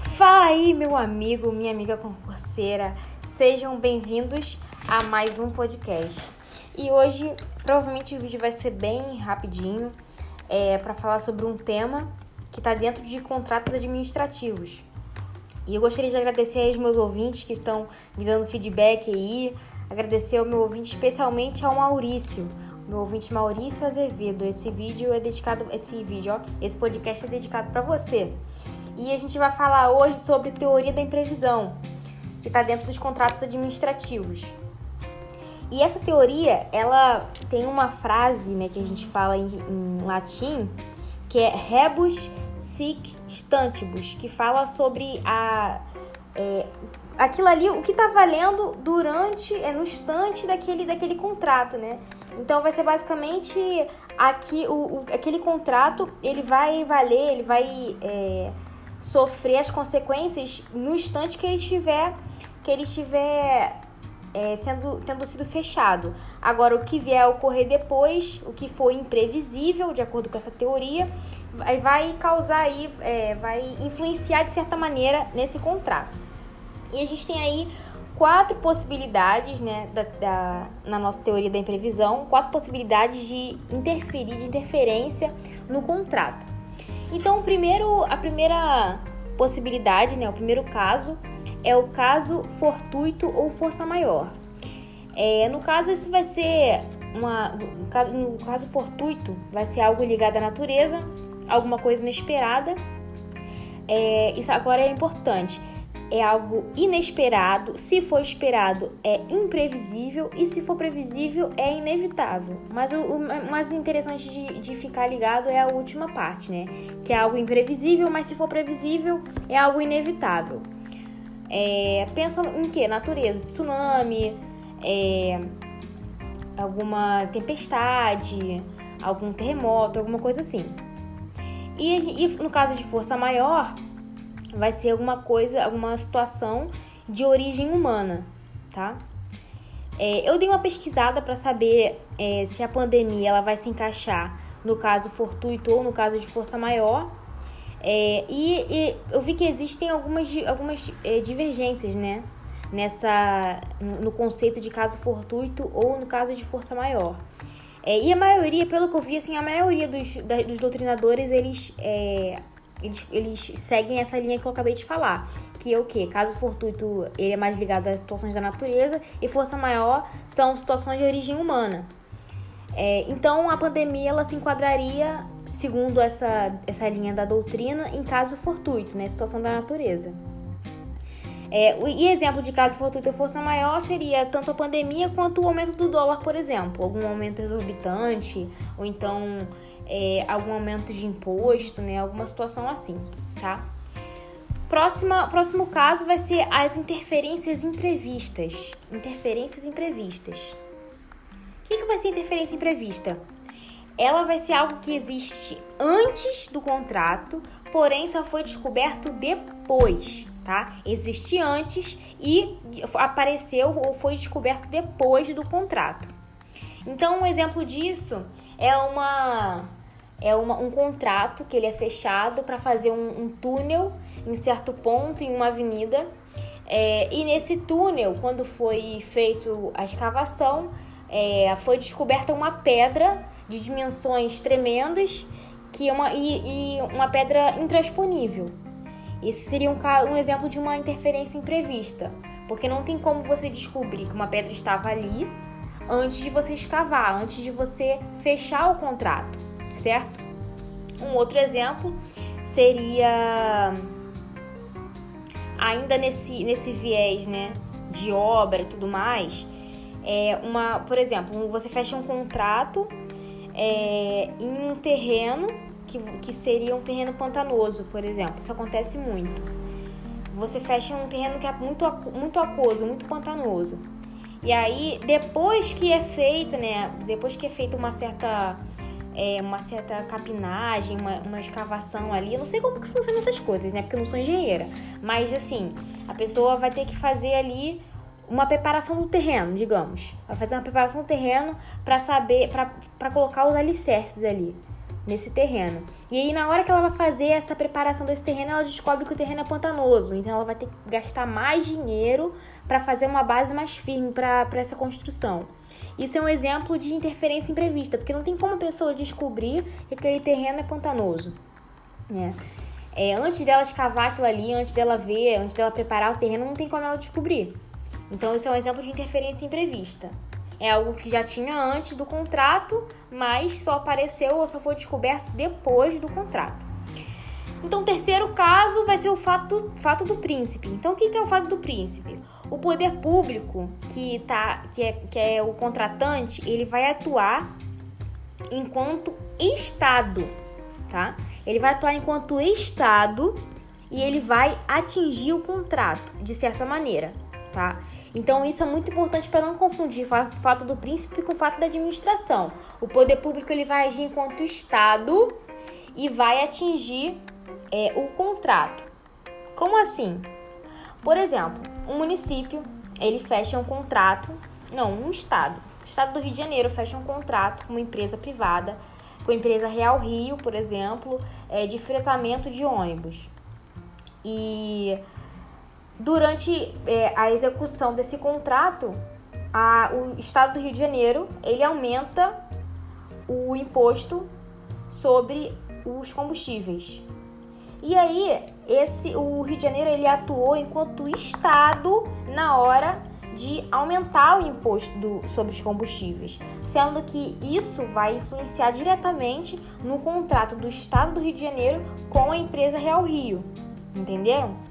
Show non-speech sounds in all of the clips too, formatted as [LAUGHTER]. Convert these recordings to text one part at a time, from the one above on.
Fala aí, meu amigo, minha amiga concurseira. Sejam bem-vindos a mais um podcast. E hoje, provavelmente, o vídeo vai ser bem rapidinho é, para falar sobre um tema que está dentro de contratos administrativos. E eu gostaria de agradecer aos meus ouvintes que estão me dando feedback aí. Agradecer ao meu ouvinte, especialmente ao Maurício meu ouvinte Maurício Azevedo. Esse vídeo é dedicado, esse vídeo, ó, esse podcast é dedicado para você. E a gente vai falar hoje sobre teoria da imprevisão, que está dentro dos contratos administrativos. E essa teoria, ela tem uma frase, né, que a gente fala em, em latim, que é rebus sic stantibus, que fala sobre a é, aquilo ali, o que está valendo durante, é no instante daquele, daquele contrato, né? Então vai ser basicamente aqui o, o aquele contrato ele vai valer, ele vai é, sofrer as consequências no instante que ele estiver que ele estiver é, sendo tendo sido fechado. Agora o que vier a ocorrer depois, o que for imprevisível de acordo com essa teoria, vai, vai causar aí, é, vai influenciar de certa maneira nesse contrato. E a gente tem aí quatro possibilidades, né, da, da, na nossa teoria da imprevisão, quatro possibilidades de interferir, de interferência no contrato. Então, primeiro, a primeira possibilidade, né, o primeiro caso é o caso fortuito ou força maior. É, no caso, isso vai ser uma, no caso, no caso fortuito, vai ser algo ligado à natureza, alguma coisa inesperada. É, isso agora é importante é algo inesperado, se for esperado é imprevisível e se for previsível é inevitável. Mas o, o mais interessante de, de, ficar ligado é a última parte, né? Que é algo imprevisível, mas se for previsível é algo inevitável. É, pensa em que? Natureza, tsunami, é, alguma tempestade, algum terremoto, alguma coisa assim. E, e no caso de força maior, vai ser alguma coisa, alguma situação de origem humana, tá? É, eu dei uma pesquisada para saber é, se a pandemia ela vai se encaixar no caso fortuito ou no caso de força maior. É, e, e, eu vi que existem algumas, algumas é, divergências, né? Nessa, no conceito de caso fortuito ou no caso de força maior. É, e a maioria, pelo que eu vi, assim, a maioria dos, da, dos doutrinadores, eles é, eles, eles seguem essa linha que eu acabei de falar, que é o que? Caso fortuito, ele é mais ligado às situações da natureza e força maior são situações de origem humana. É, então, a pandemia ela se enquadraria, segundo essa, essa linha da doutrina, em caso fortuito, né? Situação da natureza. É, e exemplo de caso fortuito ou força maior seria tanto a pandemia quanto o aumento do dólar, por exemplo. Algum aumento exorbitante, ou então é, algum aumento de imposto, né? Alguma situação assim, tá? Próxima, próximo caso vai ser as interferências imprevistas. Interferências imprevistas. O que, que vai ser interferência imprevista? Ela vai ser algo que existe antes do contrato, porém só foi descoberto depois, tá? Existe antes e apareceu ou foi descoberto depois do contrato. Então, um exemplo disso é uma é uma, um contrato que ele é fechado para fazer um, um, túnel em certo ponto em uma avenida. É, e nesse túnel, quando foi feito a escavação, é, foi descoberta uma pedra de dimensões tremendas que é uma, e, e uma pedra intransponível. Esse seria um, um exemplo de uma interferência imprevista, porque não tem como você descobrir que uma pedra estava ali antes de você escavar, antes de você fechar o contrato certo? Um outro exemplo seria ainda nesse, nesse viés, né, de obra e tudo mais, é uma, por exemplo, você fecha um contrato é, em um terreno que, que seria um terreno pantanoso, por exemplo. Isso acontece muito. Você fecha um terreno que é muito, muito aquoso, muito pantanoso. E aí, depois que é feito, né? Depois que é feita uma certa é, uma certa capinagem, uma, uma, escavação ali. Eu não sei como que funcionam essas coisas, né? Porque eu não sou engenheira. Mas assim, a pessoa vai ter que fazer ali uma preparação do terreno, digamos. Vai fazer uma preparação do terreno para saber, para colocar os alicerces ali. Nesse terreno. E aí, na hora que ela vai fazer essa preparação desse terreno, ela descobre que o terreno é pantanoso. Então, ela vai ter que gastar mais dinheiro para fazer uma base mais firme para essa construção. Isso é um exemplo de interferência imprevista, porque não tem como a pessoa descobrir que aquele terreno é pantanoso. Né? É, antes dela escavar aquilo ali, antes dela ver, antes dela preparar o terreno, não tem como ela descobrir. Então, isso é um exemplo de interferência imprevista. É algo que já tinha antes do contrato, mas só apareceu ou só foi descoberto depois do contrato. Então, o terceiro caso vai ser o fato, fato do príncipe. Então, o que é o fato do príncipe? O poder público, que, tá, que, é, que é o contratante, ele vai atuar enquanto Estado, tá? Ele vai atuar enquanto Estado e ele vai atingir o contrato, de certa maneira, tá? Então isso é muito importante para não confundir o fato do príncipe com o fato da administração. O poder público ele vai agir enquanto Estado e vai atingir é, o contrato. Como assim? Por exemplo, um município ele fecha um contrato, não, um estado. O estado do Rio de Janeiro fecha um contrato com uma empresa privada, com a empresa Real Rio, por exemplo, é, de fretamento de ônibus. E durante é, a execução desse contrato, a, o Estado do Rio de Janeiro ele aumenta o imposto sobre os combustíveis. E aí, esse o Rio de Janeiro ele atuou enquanto Estado na hora de aumentar o imposto do, sobre os combustíveis, sendo que isso vai influenciar diretamente no contrato do Estado do Rio de Janeiro com a empresa Real Rio. Entenderam?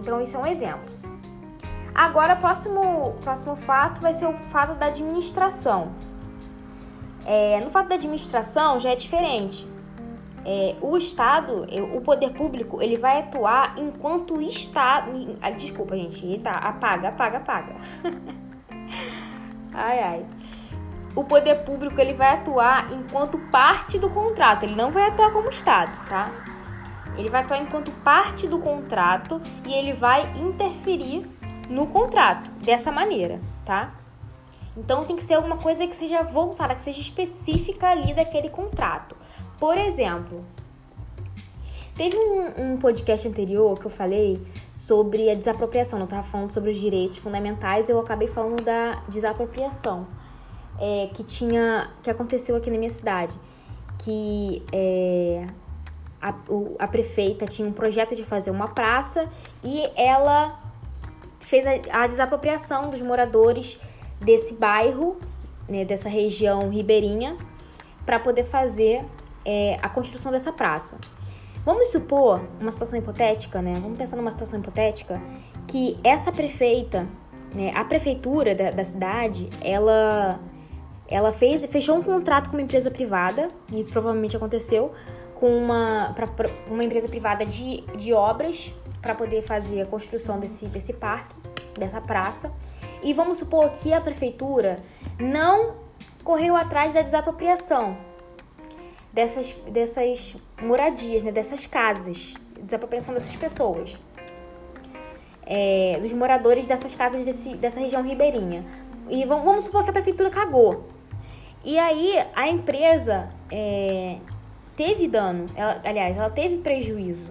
Então, isso é um exemplo. Agora, o próximo, próximo fato vai ser o fato da administração. É, no fato da administração já é diferente. É, o Estado, o poder público, ele vai atuar enquanto Estado. Ah, desculpa, gente. Tá, apaga, apaga, apaga. [LAUGHS] ai, ai. O poder público ele vai atuar enquanto parte do contrato. Ele não vai atuar como Estado, tá? Ele vai atuar enquanto parte do contrato e ele vai interferir no contrato dessa maneira, tá? Então tem que ser alguma coisa que seja voltada, que seja específica ali daquele contrato. Por exemplo, teve um, um podcast anterior que eu falei sobre a desapropriação. Eu estava falando sobre os direitos fundamentais, eu acabei falando da desapropriação é, que tinha, que aconteceu aqui na minha cidade, que é, a, a prefeita tinha um projeto de fazer uma praça e ela fez a, a desapropriação dos moradores desse bairro, né, dessa região ribeirinha, para poder fazer é, a construção dessa praça. Vamos supor uma situação hipotética, né? Vamos pensar numa situação hipotética que essa prefeita, né, a prefeitura da, da cidade, ela ela fez, fechou um contrato com uma empresa privada, e isso provavelmente aconteceu, com uma, pra, pra uma empresa privada de, de obras para poder fazer a construção desse, desse parque, dessa praça. E vamos supor que a prefeitura não correu atrás da desapropriação dessas, dessas moradias, né, dessas casas, desapropriação dessas pessoas, é, dos moradores dessas casas desse, dessa região ribeirinha. E vamos, vamos supor que a prefeitura cagou. E aí a empresa é, teve dano, ela, aliás, ela teve prejuízo.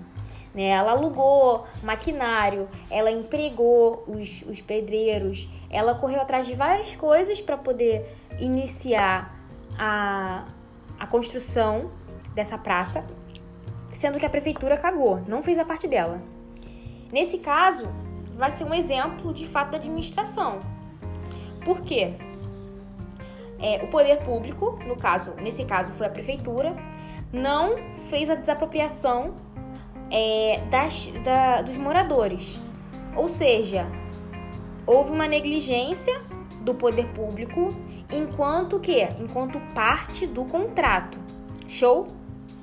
Né? Ela alugou maquinário, ela empregou os, os pedreiros, ela correu atrás de várias coisas para poder iniciar a, a construção dessa praça, sendo que a prefeitura cagou, não fez a parte dela. Nesse caso, vai ser um exemplo de fato da administração. Por quê? É, o poder público, no caso, nesse caso foi a prefeitura, não fez a desapropriação é, das, da, dos moradores. Ou seja, houve uma negligência do poder público enquanto que? Enquanto parte do contrato. Show?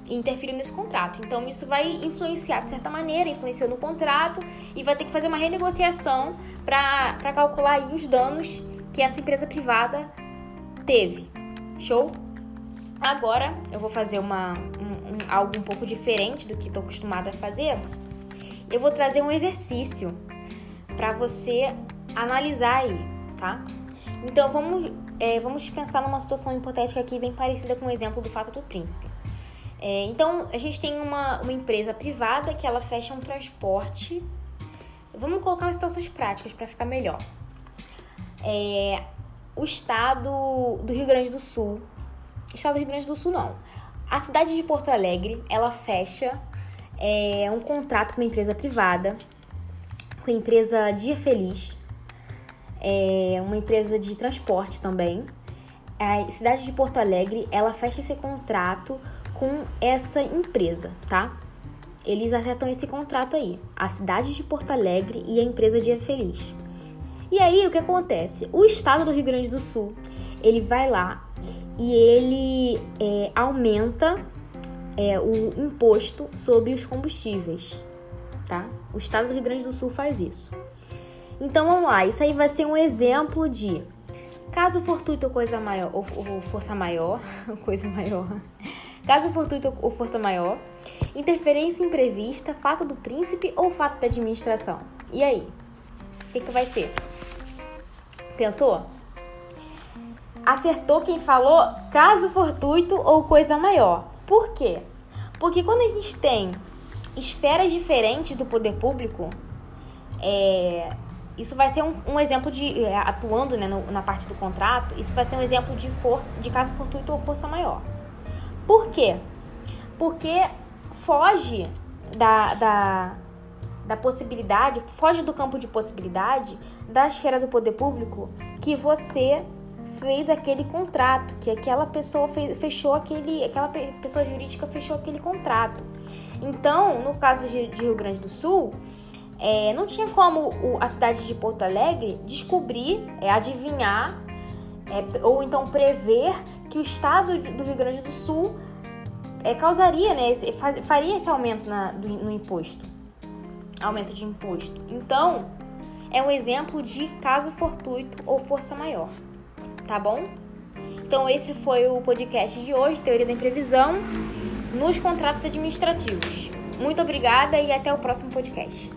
Interferiu nesse contrato. Então isso vai influenciar de certa maneira, influenciou no contrato e vai ter que fazer uma renegociação para calcular os danos que essa empresa privada teve. Show? Agora eu vou fazer uma, um, um, algo um pouco diferente do que estou acostumada a fazer. Eu vou trazer um exercício para você analisar aí, tá? Então vamos é, vamos pensar numa situação hipotética aqui bem parecida com o exemplo do fato do príncipe. É, então, a gente tem uma, uma empresa privada que ela fecha um transporte. Vamos colocar situações práticas para ficar melhor. É, o estado do Rio Grande do Sul, estado do Rio Grande do Sul não, a cidade de Porto Alegre, ela fecha é, um contrato com uma empresa privada, com a empresa Dia Feliz, é, uma empresa de transporte também. A cidade de Porto Alegre, ela fecha esse contrato com essa empresa, tá? Eles acertam esse contrato aí, a cidade de Porto Alegre e a empresa Dia Feliz. E aí o que acontece? O estado do Rio Grande do Sul, ele vai lá e ele é, aumenta é, o imposto sobre os combustíveis, tá? O estado do Rio Grande do Sul faz isso. Então vamos lá, isso aí vai ser um exemplo de caso fortuito ou coisa maior, ou, ou força maior, [LAUGHS] coisa maior, caso fortuito ou força maior, interferência imprevista, fato do príncipe ou fato da administração. E aí? O que, que vai ser? Pensou? Acertou quem falou caso fortuito ou coisa maior. Por quê? Porque quando a gente tem esferas diferentes do poder público, é, isso vai ser um, um exemplo de é, atuando né, no, na parte do contrato. Isso vai ser um exemplo de força, de caso fortuito ou força maior. Por quê? Porque foge da, da, da possibilidade, foge do campo de possibilidade da esfera do poder público que você fez aquele contrato, que aquela pessoa fechou aquele, aquela pessoa jurídica fechou aquele contrato. Então, no caso de, Rio Grande do Sul, é, não tinha como a cidade de Porto Alegre descobrir, é, adivinhar é, ou então prever que o estado do Rio Grande do Sul é, causaria, né, esse, faz, faria esse aumento na, do, no imposto, aumento de imposto. Então, é um exemplo de caso fortuito ou força maior tá bom? Então esse foi o podcast de hoje, Teoria da Imprevisão nos contratos administrativos. Muito obrigada e até o próximo podcast.